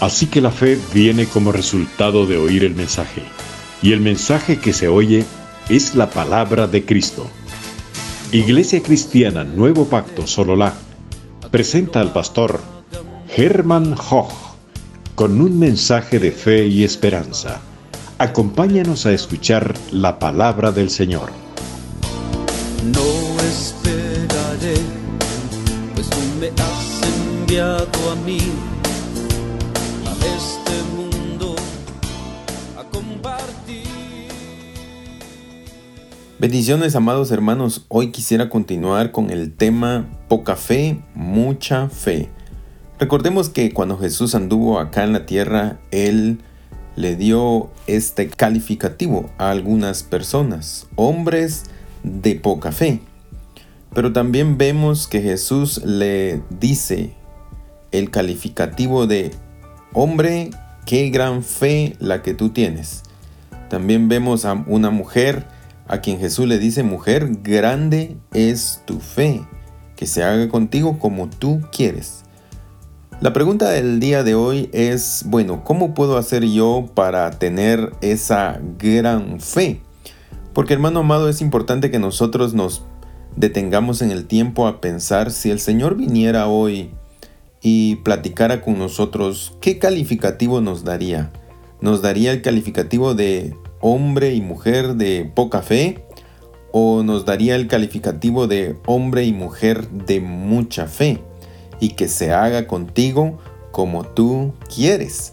Así que la fe viene como resultado de oír el mensaje, y el mensaje que se oye es la palabra de Cristo. Iglesia Cristiana Nuevo Pacto Sololá presenta al pastor Hermann Hoch con un mensaje de fe y esperanza. Acompáñanos a escuchar la palabra del Señor. No esperaré, pues tú me has enviado a mí Bendiciones amados hermanos, hoy quisiera continuar con el tema poca fe, mucha fe. Recordemos que cuando Jesús anduvo acá en la tierra, Él le dio este calificativo a algunas personas, hombres de poca fe. Pero también vemos que Jesús le dice el calificativo de hombre, qué gran fe la que tú tienes. También vemos a una mujer, a quien Jesús le dice, mujer, grande es tu fe, que se haga contigo como tú quieres. La pregunta del día de hoy es, bueno, ¿cómo puedo hacer yo para tener esa gran fe? Porque hermano amado, es importante que nosotros nos detengamos en el tiempo a pensar si el Señor viniera hoy y platicara con nosotros, ¿qué calificativo nos daría? ¿Nos daría el calificativo de hombre y mujer de poca fe o nos daría el calificativo de hombre y mujer de mucha fe y que se haga contigo como tú quieres.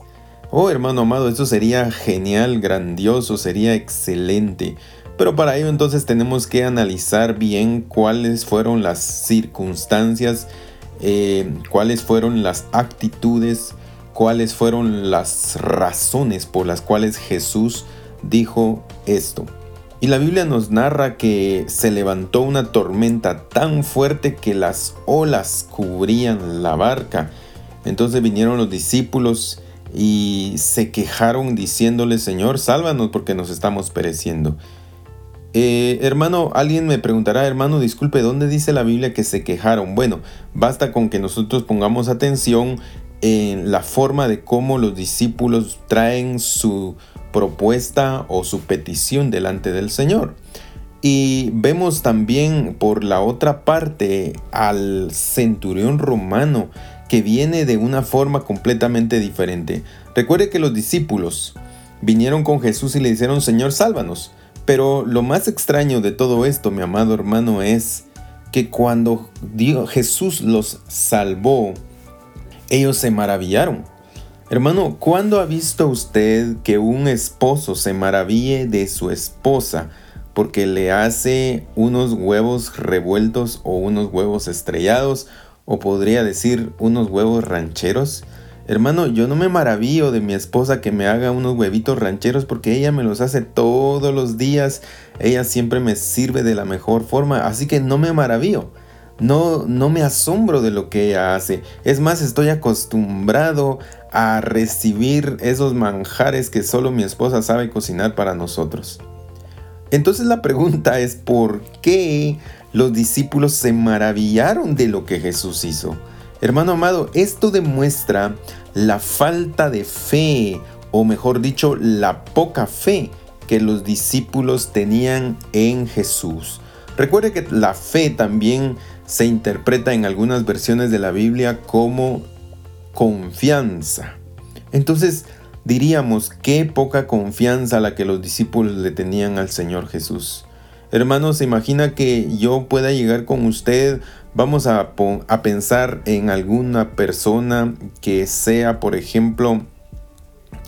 Oh hermano amado, eso sería genial, grandioso, sería excelente. Pero para ello entonces tenemos que analizar bien cuáles fueron las circunstancias, eh, cuáles fueron las actitudes, cuáles fueron las razones por las cuales Jesús dijo esto. Y la Biblia nos narra que se levantó una tormenta tan fuerte que las olas cubrían la barca. Entonces vinieron los discípulos y se quejaron diciéndole, Señor, sálvanos porque nos estamos pereciendo. Eh, hermano, alguien me preguntará, hermano, disculpe, ¿dónde dice la Biblia que se quejaron? Bueno, basta con que nosotros pongamos atención en la forma de cómo los discípulos traen su propuesta o su petición delante del Señor. Y vemos también por la otra parte al centurión romano que viene de una forma completamente diferente. Recuerde que los discípulos vinieron con Jesús y le dijeron, Señor, sálvanos. Pero lo más extraño de todo esto, mi amado hermano, es que cuando Jesús los salvó, ellos se maravillaron Hermano, ¿cuándo ha visto usted que un esposo se maraville de su esposa porque le hace unos huevos revueltos o unos huevos estrellados o podría decir unos huevos rancheros? Hermano, yo no me maravillo de mi esposa que me haga unos huevitos rancheros porque ella me los hace todos los días. Ella siempre me sirve de la mejor forma, así que no me maravillo. No, no me asombro de lo que ella hace. Es más, estoy acostumbrado a recibir esos manjares que solo mi esposa sabe cocinar para nosotros. Entonces la pregunta es ¿por qué los discípulos se maravillaron de lo que Jesús hizo? Hermano amado, esto demuestra la falta de fe, o mejor dicho, la poca fe que los discípulos tenían en Jesús. Recuerde que la fe también se interpreta en algunas versiones de la Biblia como confianza. Entonces diríamos qué poca confianza la que los discípulos le tenían al Señor Jesús. Hermanos, se imagina que yo pueda llegar con usted, vamos a, a pensar en alguna persona que sea, por ejemplo,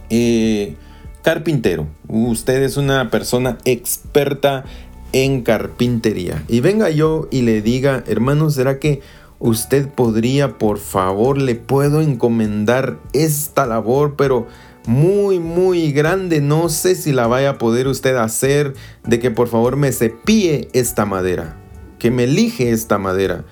eh, carpintero. Usted es una persona experta en carpintería. Y venga yo y le diga, hermano, ¿será que usted podría, por favor, le puedo encomendar esta labor, pero muy, muy grande. No sé si la vaya a poder usted hacer, de que por favor me cepille esta madera, que me elige esta madera.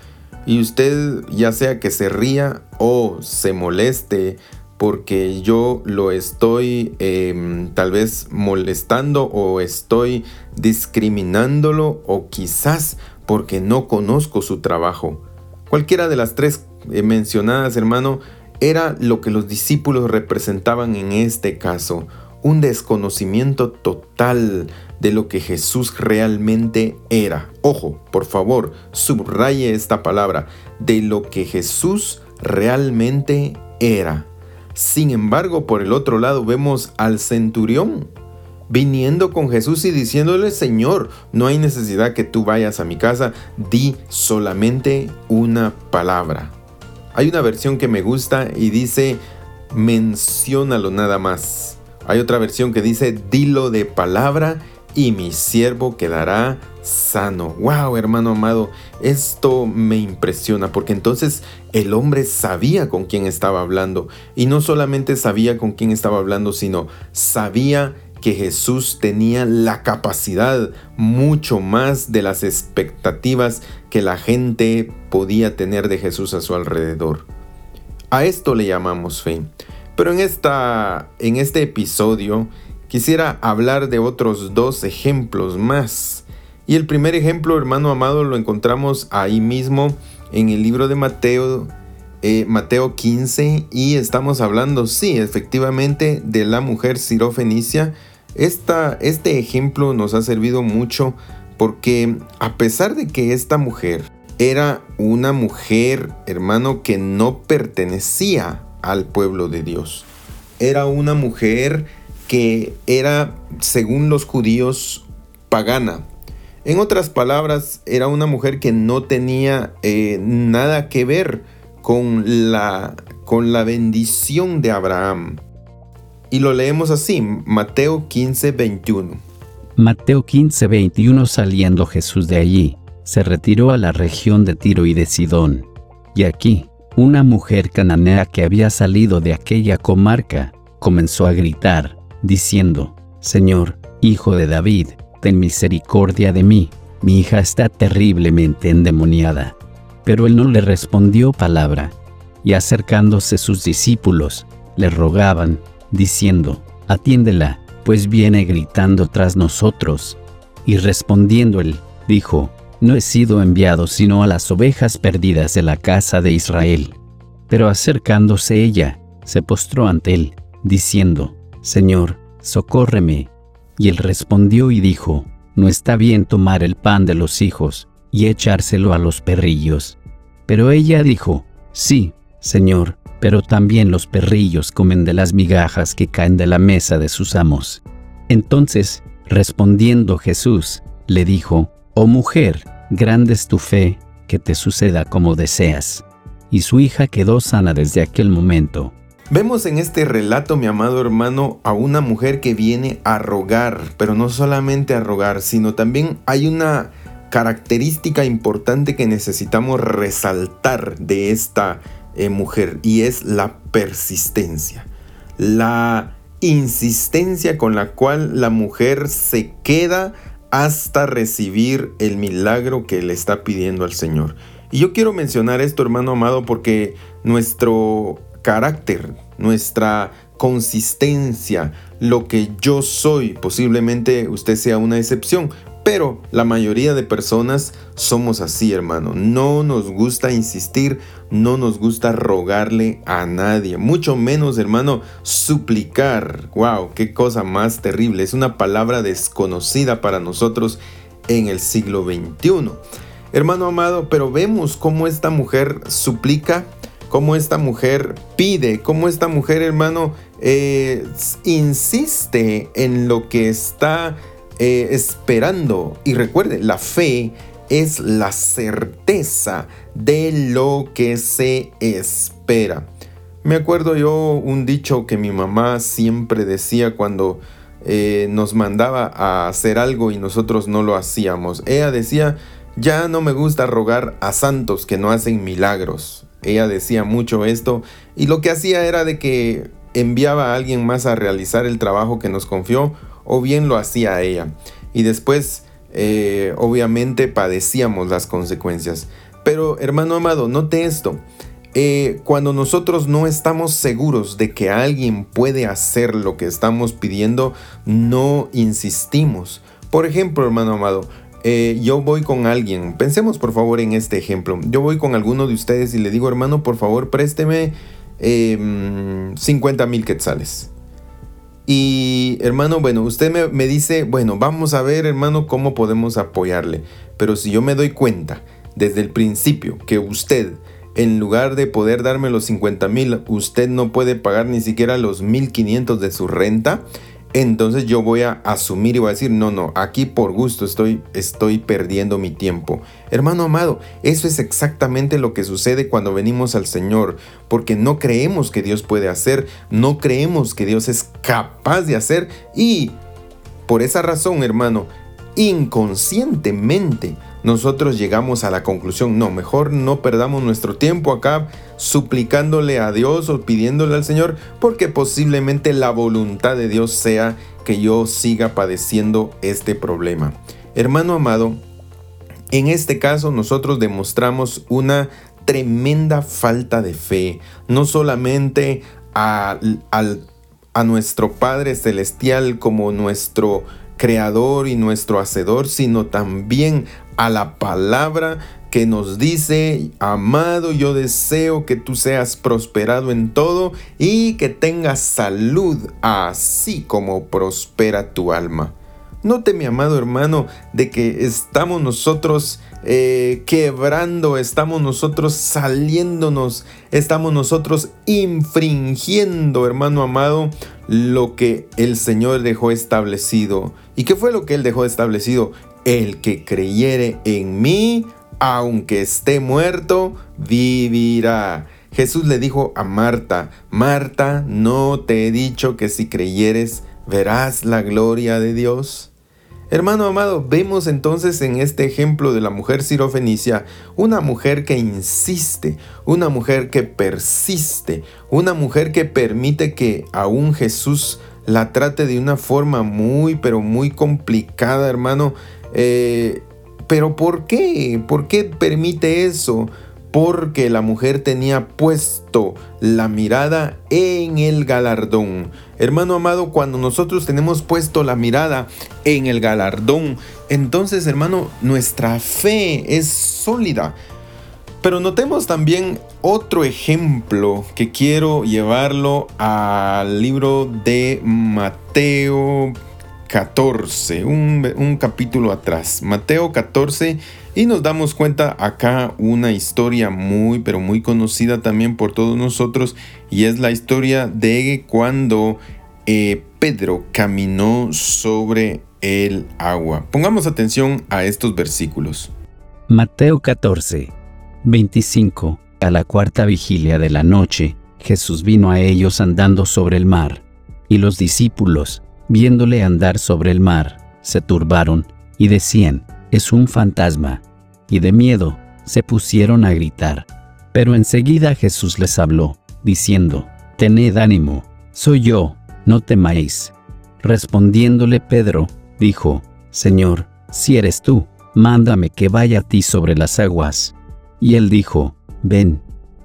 Y usted ya sea que se ría o se moleste porque yo lo estoy em, tal vez molestando o estoy discriminándolo o quizás porque no conozco su trabajo. Cualquiera de las tres eh, mencionadas, hermano, era lo que los discípulos representaban en este caso, un desconocimiento total de lo que Jesús realmente era. Ojo, por favor, subraye esta palabra, de lo que Jesús realmente era. Sin embargo, por el otro lado vemos al centurión viniendo con Jesús y diciéndole, Señor, no hay necesidad que tú vayas a mi casa, di solamente una palabra. Hay una versión que me gusta y dice, menciónalo nada más. Hay otra versión que dice, dilo de palabra y mi siervo quedará sano. Wow, hermano amado, esto me impresiona porque entonces el hombre sabía con quién estaba hablando y no solamente sabía con quién estaba hablando, sino sabía que Jesús tenía la capacidad mucho más de las expectativas que la gente podía tener de Jesús a su alrededor. A esto le llamamos fe. Pero en, esta, en este episodio quisiera hablar de otros dos ejemplos más. Y el primer ejemplo, hermano amado, lo encontramos ahí mismo en el libro de Mateo, eh, Mateo 15, y estamos hablando, sí, efectivamente, de la mujer sirofenicia este ejemplo nos ha servido mucho porque a pesar de que esta mujer era una mujer, hermano, que no pertenecía al pueblo de Dios, era una mujer que era, según los judíos, pagana. En otras palabras, era una mujer que no tenía eh, nada que ver con la, con la bendición de Abraham. Y lo leemos así, Mateo 15, 21. Mateo 15, 21 Saliendo Jesús de allí, se retiró a la región de Tiro y de Sidón. Y aquí, una mujer cananea que había salido de aquella comarca, comenzó a gritar, diciendo, Señor, hijo de David, ten misericordia de mí, mi hija está terriblemente endemoniada. Pero él no le respondió palabra, y acercándose sus discípulos, le rogaban diciendo, Atiéndela, pues viene gritando tras nosotros. Y respondiendo él, dijo, No he sido enviado sino a las ovejas perdidas de la casa de Israel. Pero acercándose ella, se postró ante él, diciendo, Señor, socórreme. Y él respondió y dijo, No está bien tomar el pan de los hijos y echárselo a los perrillos. Pero ella dijo, Sí, Señor, pero también los perrillos comen de las migajas que caen de la mesa de sus amos. Entonces, respondiendo Jesús, le dijo, Oh mujer, grande es tu fe, que te suceda como deseas. Y su hija quedó sana desde aquel momento. Vemos en este relato, mi amado hermano, a una mujer que viene a rogar, pero no solamente a rogar, sino también hay una característica importante que necesitamos resaltar de esta eh, mujer y es la persistencia. La insistencia con la cual la mujer se queda hasta recibir el milagro que le está pidiendo al Señor. Y yo quiero mencionar esto, hermano amado, porque nuestro carácter, nuestra consistencia, lo que yo soy, posiblemente usted sea una excepción, pero la mayoría de personas somos así, hermano. No nos gusta insistir, no nos gusta rogarle a nadie, mucho menos, hermano, suplicar. Wow, qué cosa más terrible. Es una palabra desconocida para nosotros en el siglo XXI. Hermano amado, pero vemos cómo esta mujer suplica, cómo esta mujer pide, cómo esta mujer, hermano, eh, insiste en lo que está eh, esperando. Y recuerde, la fe es la certeza de lo que se espera. Me acuerdo yo un dicho que mi mamá siempre decía cuando eh, nos mandaba a hacer algo y nosotros no lo hacíamos. Ella decía, ya no me gusta rogar a santos que no hacen milagros. Ella decía mucho esto y lo que hacía era de que enviaba a alguien más a realizar el trabajo que nos confió o bien lo hacía ella. Y después, eh, obviamente, padecíamos las consecuencias. Pero, hermano amado, note esto. Eh, cuando nosotros no estamos seguros de que alguien puede hacer lo que estamos pidiendo, no insistimos. Por ejemplo, hermano amado, eh, yo voy con alguien, pensemos por favor en este ejemplo, yo voy con alguno de ustedes y le digo, hermano, por favor, présteme 50 em, mil quetzales. Y hermano, bueno, usted me, me, dice, bueno, vamos a ver hermano cómo podemos apoyarle. Pero si yo me doy cuenta desde el principio que usted, en lugar de poder darme los 50 mil, usted no puede pagar ni siquiera los 1500 de su renta, entonces yo voy a asumir y voy a decir, no, no, aquí por gusto estoy, estoy perdiendo mi tiempo. Hermano amado, eso es exactamente lo que sucede cuando venimos al Señor, porque no creemos que Dios puede hacer, no creemos que Dios es capaz de hacer y por esa razón, hermano, inconscientemente nosotros llegamos a la conclusión, no, mejor no perdamos nuestro tiempo acá suplicándole a Dios o pidiéndole al Señor, porque posiblemente la voluntad de Dios sea que yo siga padeciendo este problema. Hermano amado, en este caso nosotros demostramos una tremenda falta de fe, no solamente a, nuestro Padre Celestial como nuestro creador y nuestro hacedor, sino también a la palabra que nos dice, amado, yo deseo que tú seas prosperado en todo y que tengas salud, así como prospera tu alma. Note, mi amado hermano, de que estamos nosotros eh, quebrando, estamos nosotros saliéndonos, estamos nosotros infringiendo, hermano amado, lo que el Señor dejó establecido. ¿Y qué fue lo que Él dejó establecido? El que creyere en mí, aunque esté muerto, vivirá. Jesús le dijo a Marta, Marta, ¿no te he dicho que si creyeres verás la gloria de Dios? Hermano amado, vemos entonces en este ejemplo de la mujer sirofenicia una mujer que insiste, una mujer que persiste, una mujer que permite que aún Jesús la trate de una forma muy, pero muy complicada, hermano, eh, pero ¿por qué? ¿Por qué permite eso? Porque la mujer tenía puesto la mirada en el galardón. Hermano amado, cuando nosotros tenemos puesto la mirada en el galardón, entonces hermano, nuestra fe es sólida. Pero notemos también otro ejemplo que quiero llevarlo al libro de Mateo 14, un, capítulo atrás, Mateo 14, y nos damos cuenta acá una historia muy, pero muy conocida también por todos nosotros, y es la historia de cuando eh, Pedro caminó sobre el agua. Pongamos atención a estos versículos. Mateo 14, 25. A la cuarta vigilia de la noche, Jesús vino a ellos andando sobre el mar, y los discípulos, viéndole andar sobre el mar, se turbaron y decían, es un fantasma, y de miedo se pusieron a gritar. Pero enseguida Jesús les habló, diciendo, Tened ánimo, soy yo, no temáis. Respondiéndole Pedro, dijo, Señor, si eres tú, mándame que vaya a ti sobre las aguas. Y él dijo, Ven.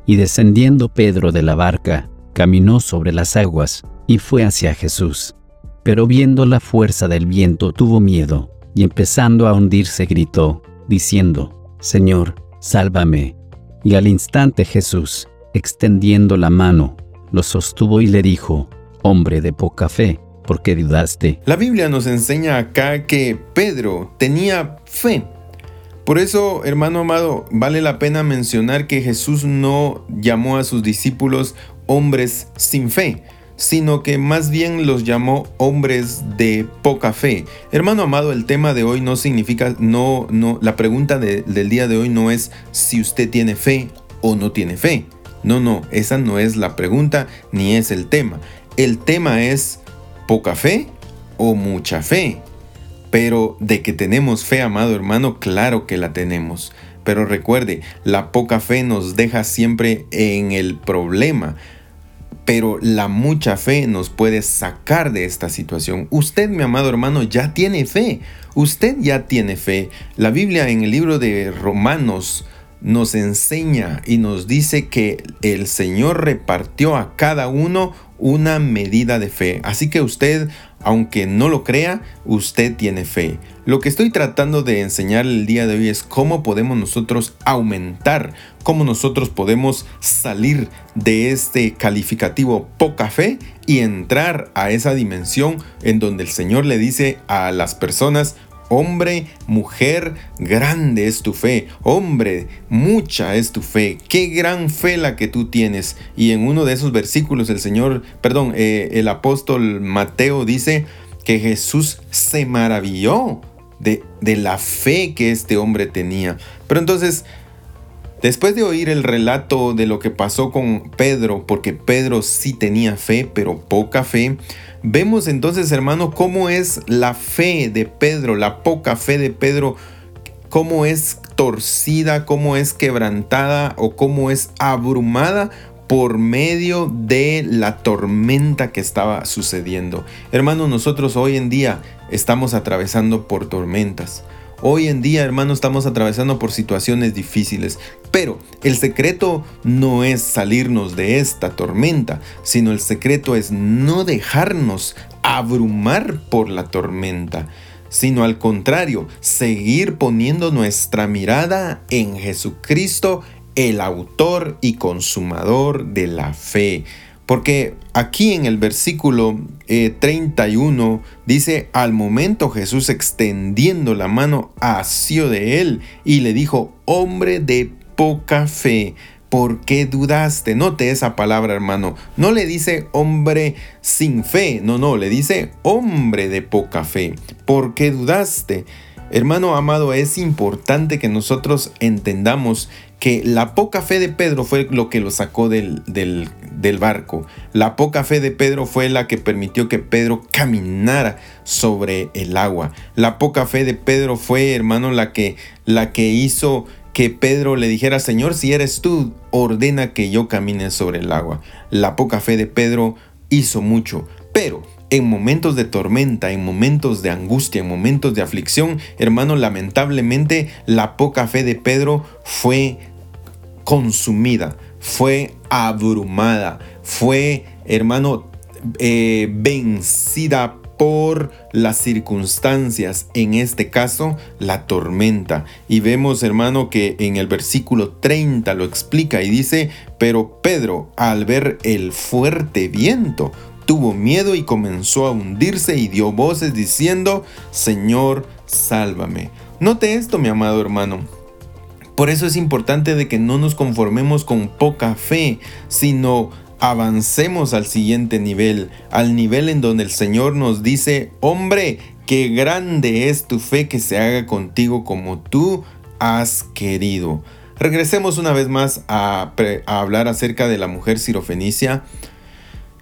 Y descendiendo Pedro de la barca, caminó sobre las aguas, y fue hacia Jesús pero viendo la fuerza del viento tuvo miedo, y empezando a hundirse gritó, diciendo, Señor, sálvame. Y al instante Jesús, extendiendo la mano, lo sostuvo y le dijo, Hombre de poca fe, ¿por qué dudaste? La Biblia nos enseña acá que Pedro tenía fe. Por eso, hermano amado, vale la pena mencionar que Jesús no llamó a sus discípulos hombres sin fe, sino que más bien los llamó hombres de poca fe. Hermano amado, el tema de hoy no significa, no, no, la pregunta del día de hoy no es si usted tiene fe o no tiene fe. No, no, esa no es la pregunta ni es el tema. El tema es poca fe o mucha fe. Pero de que tenemos fe, amado hermano, claro que la tenemos. Pero recuerde, la poca fe nos deja siempre en el problema pero la mucha fe nos puede sacar de esta situación. Usted, mi amado hermano, ya tiene fe. Usted ya tiene fe. La Biblia en el libro de Romanos nos enseña y nos dice que el Señor repartió a cada uno una medida de fe. Así que usted aunque no lo crea, usted tiene fe. Lo que estoy tratando de enseñar el día de hoy es cómo podemos nosotros aumentar, cómo nosotros podemos salir de este calificativo poca fe y entrar a esa dimensión en donde el Señor le dice a las personas, Hombre, mujer, grande es tu fe. Hombre, mucha es tu fe. Qué gran fe la que tú tienes. Y en uno de esos versículos el Señor, perdón, eh, el apóstol Mateo dice que Jesús se maravilló de, de la fe que este hombre tenía. Pero entonces Después de oír el relato de lo que pasó con Pedro, porque Pedro sí tenía fe, pero poca fe, vemos entonces, hermano, cómo es la fe de Pedro, la poca fe de Pedro, cómo es torcida, cómo es quebrantada o cómo es abrumada por medio de la tormenta que estaba sucediendo. Hermano, nosotros hoy en día estamos atravesando por tormentas. Hoy en día, hermano, estamos atravesando por situaciones difíciles, pero el secreto no es salirnos de esta tormenta, sino el secreto es no dejarnos abrumar por la tormenta, sino al contrario, seguir poniendo nuestra mirada en Jesucristo, el autor y consumador de la fe. Porque aquí en el versículo 31 eh, dice, al momento Jesús extendiendo la mano asió de él y le dijo, hombre de poca fe, ¿por qué dudaste? Note esa palabra hermano, no le dice hombre sin fe, no, no, le dice hombre de poca fe, ¿por qué dudaste? Hermano amado, es importante que nosotros entendamos que la poca fe de Pedro fue lo que lo sacó del, del, barco. La poca fe de Pedro fue la que permitió que Pedro caminara sobre el agua. La poca fe de Pedro fue, hermano, la que, la que hizo que Pedro le dijera, Señor, si eres tú, ordena que yo camine sobre el agua. La poca fe de Pedro hizo mucho, pero en momentos de tormenta, en momentos de angustia, en momentos de aflicción, hermano, lamentablemente la poca fe de Pedro fue consumida, fue abrumada, fue, hermano, eh, vencida por las circunstancias, en este caso la tormenta. Y vemos, hermano, que en el versículo 30 lo explica y dice, pero Pedro, al ver el fuerte viento, tuvo miedo y comenzó a hundirse y dio voces diciendo, Señor, sálvame. Note esto, mi amado hermano. Por eso es importante de que no nos conformemos con poca fe, sino avancemos al siguiente nivel, al nivel en donde el Señor nos dice, hombre, qué grande es tu fe que se haga contigo como tú has querido. Regresemos una vez más a, a hablar acerca de la mujer sirofenicia.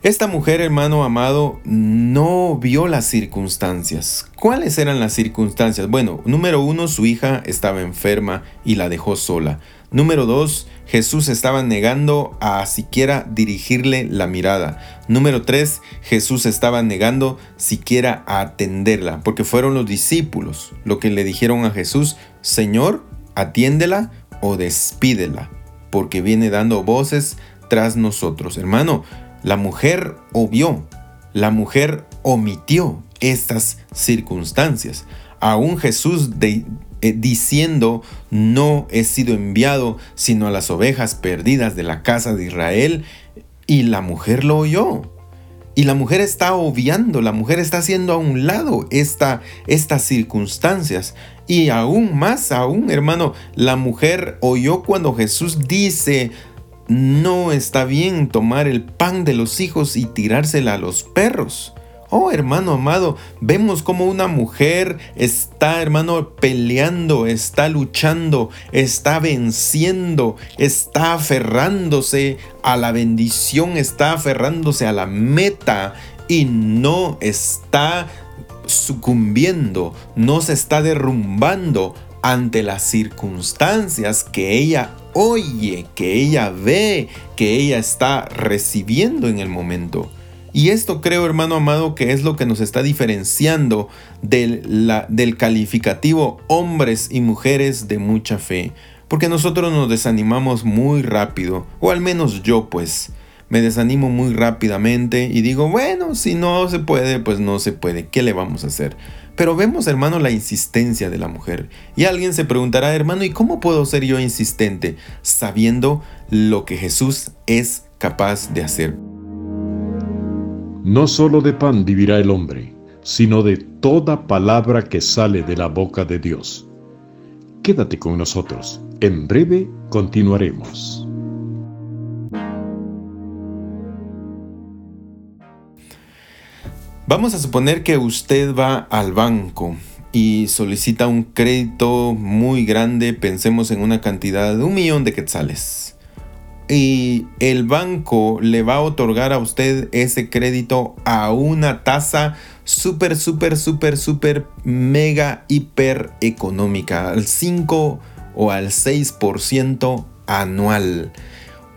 Esta mujer, hermano amado, no vio las circunstancias. ¿Cuáles eran las circunstancias? Bueno, número uno, su hija estaba enferma y la dejó sola. Número dos, Jesús estaba negando a siquiera dirigirle la mirada. Número tres, Jesús estaba negando siquiera a atenderla, porque fueron los discípulos lo que le dijeron a Jesús, Señor, atiéndela o despídela, porque viene dando voces tras nosotros. Hermano, la mujer obvió, la mujer omitió estas circunstancias. Aún Jesús eh, diciendo, no he sido enviado sino a las ovejas perdidas de la casa de Israel, y la mujer lo oyó. Y la mujer está obviando, la mujer está haciendo a un lado esta, estas circunstancias. Y aún más, aún hermano, la mujer oyó cuando Jesús dice, no está bien tomar el pan de los hijos y tirársela a los perros. Oh, hermano amado, vemos como una mujer está, hermano, peleando, está luchando, está venciendo, está aferrándose a la bendición, está aferrándose a la meta y no está sucumbiendo, no se está derrumbando ante las circunstancias que ella oye, que ella ve, que ella está recibiendo en el momento. Y esto creo, hermano amado, que es lo que nos está diferenciando del, del calificativo hombres y mujeres de mucha fe. Porque nosotros nos desanimamos muy rápido, o al menos yo pues. me desanimo muy rápidamente y digo, bueno, si no se puede, pues no se puede, ¿qué le vamos a hacer? Pero vemos, hermano, la insistencia de la mujer. Y alguien se preguntará, hermano, ¿y cómo puedo ser yo insistente sabiendo lo que Jesús es capaz de hacer? No solo de pan vivirá el hombre, sino de toda palabra que sale de la boca de Dios. Quédate con nosotros. En breve continuaremos. Vamos a suponer que usted va al banco y solicita un crédito muy grande, pensemos en una cantidad de un millón de quetzales. Y el banco le va a otorgar a usted ese crédito a una tasa súper, súper, súper, súper, mega, hiper económica, al 5 o al 6% anual.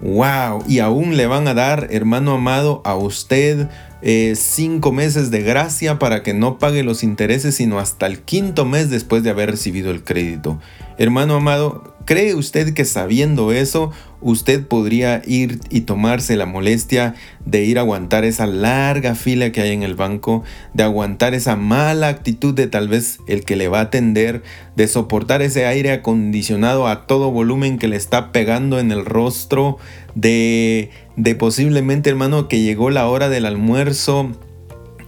¡Wow! Y aún le van a dar, hermano amado, a usted eh, cinco meses de gracia para que no pague los intereses, sino hasta el quinto mes después de haber recibido el crédito. Hermano amado, ¿cree usted que sabiendo eso, usted podría ir y tomarse la molestia de ir a aguantar esa larga fila que hay en el banco, de aguantar esa mala actitud de tal vez el que le va a atender, de soportar ese aire acondicionado a todo volumen que le está pegando en el rostro, de, de posiblemente hermano que llegó la hora del almuerzo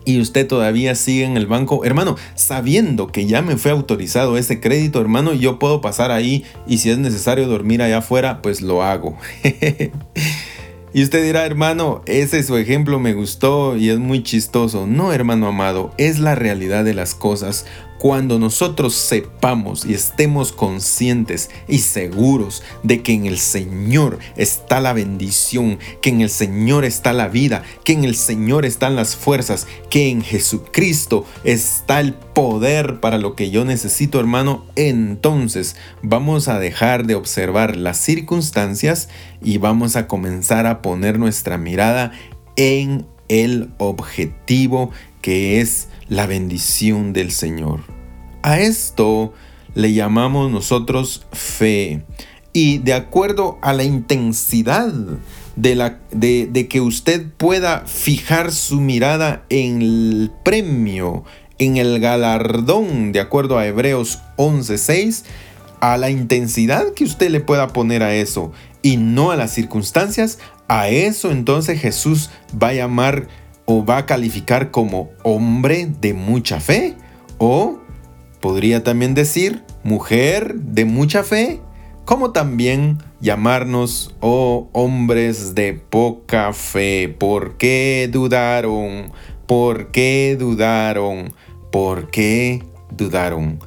y usted todavía sigue en el banco, hermano, sabiendo que ya me fue autorizado ese crédito, hermano, yo puedo pasar ahí y si es necesario dormir allá afuera, pues lo hago. y usted dirá, hermano, ese su ejemplo me gustó y es muy chistoso. No, hermano amado, es la realidad de las cosas. Cuando nosotros sepamos y estemos conscientes y seguros de que en el Señor está la bendición, que en el Señor está la vida, que en el Señor están las fuerzas, que en Jesucristo está el poder para lo que yo necesito, hermano, entonces vamos a dejar de observar las circunstancias y vamos a comenzar a poner nuestra mirada en el objetivo que es la bendición del Señor. A esto le llamamos nosotros fe. Y de acuerdo a la intensidad de, la, de, que usted pueda fijar su mirada en el premio, en el galardón, de acuerdo a Hebreos 11:6, a la intensidad que usted le pueda poner a eso y no a las circunstancias, a eso entonces Jesús va a llamar o va a calificar como hombre de mucha fe o Podría también decir mujer de mucha fe, como también llamarnos oh hombres de poca fe. ¿Por qué dudaron? ¿Por qué dudaron? ¿Por qué dudaron?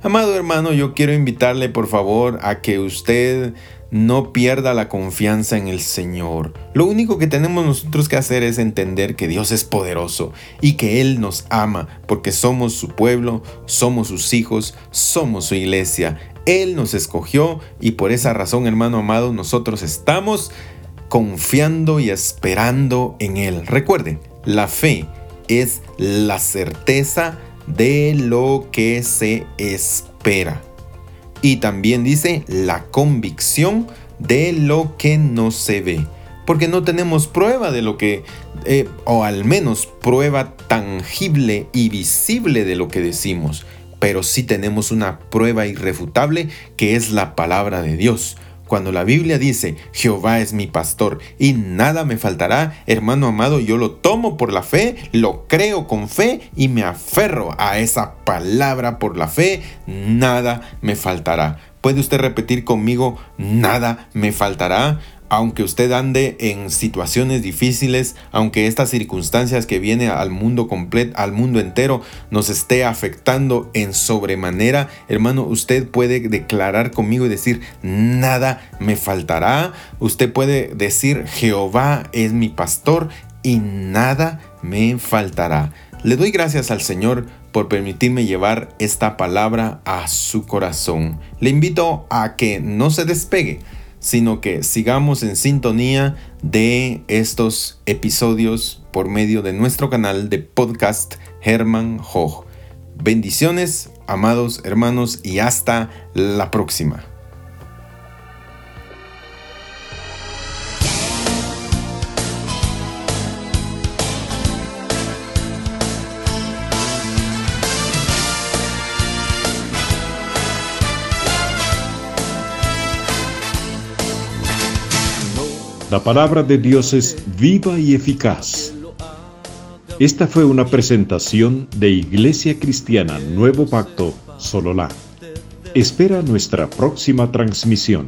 Amado hermano, yo quiero invitarle por favor a que usted no pierda la confianza en el Señor. Lo único que tenemos nosotros que hacer es entender que Dios es poderoso y que Él nos ama porque somos su pueblo, somos sus hijos, somos su iglesia. Él nos escogió y por esa razón, hermano amado, nosotros estamos confiando y esperando en Él. Recuerden, la fe es la certeza de lo que se espera. Y también dice la convicción de lo que no se ve. Porque no tenemos prueba de lo que, eh, o al menos prueba tangible y visible de lo que decimos. Pero sí tenemos una prueba irrefutable que es la palabra de Dios. Cuando la Biblia dice, Jehová es mi pastor y nada me faltará, hermano amado, yo lo tomo por la fe, lo creo con fe y me aferro a esa palabra por la fe, nada me faltará. ¿Puede usted repetir conmigo, nada me faltará? Aunque usted ande en situaciones difíciles, aunque estas circunstancias que vienen al mundo completo, al mundo entero, nos esté afectando en sobremanera, hermano, usted puede declarar conmigo y decir, nada me faltará. Usted puede decir, Jehová es mi pastor y nada me faltará. Le doy gracias al Señor por permitirme llevar esta palabra a su corazón. Le invito a que no se despegue sino que sigamos en sintonía de estos episodios por medio de nuestro canal de podcast Herman Hoch. Bendiciones, amados hermanos, y hasta la próxima. La palabra de Dios es viva y eficaz. Esta fue una presentación de Iglesia Cristiana Nuevo Pacto Sololá. Espera nuestra próxima transmisión.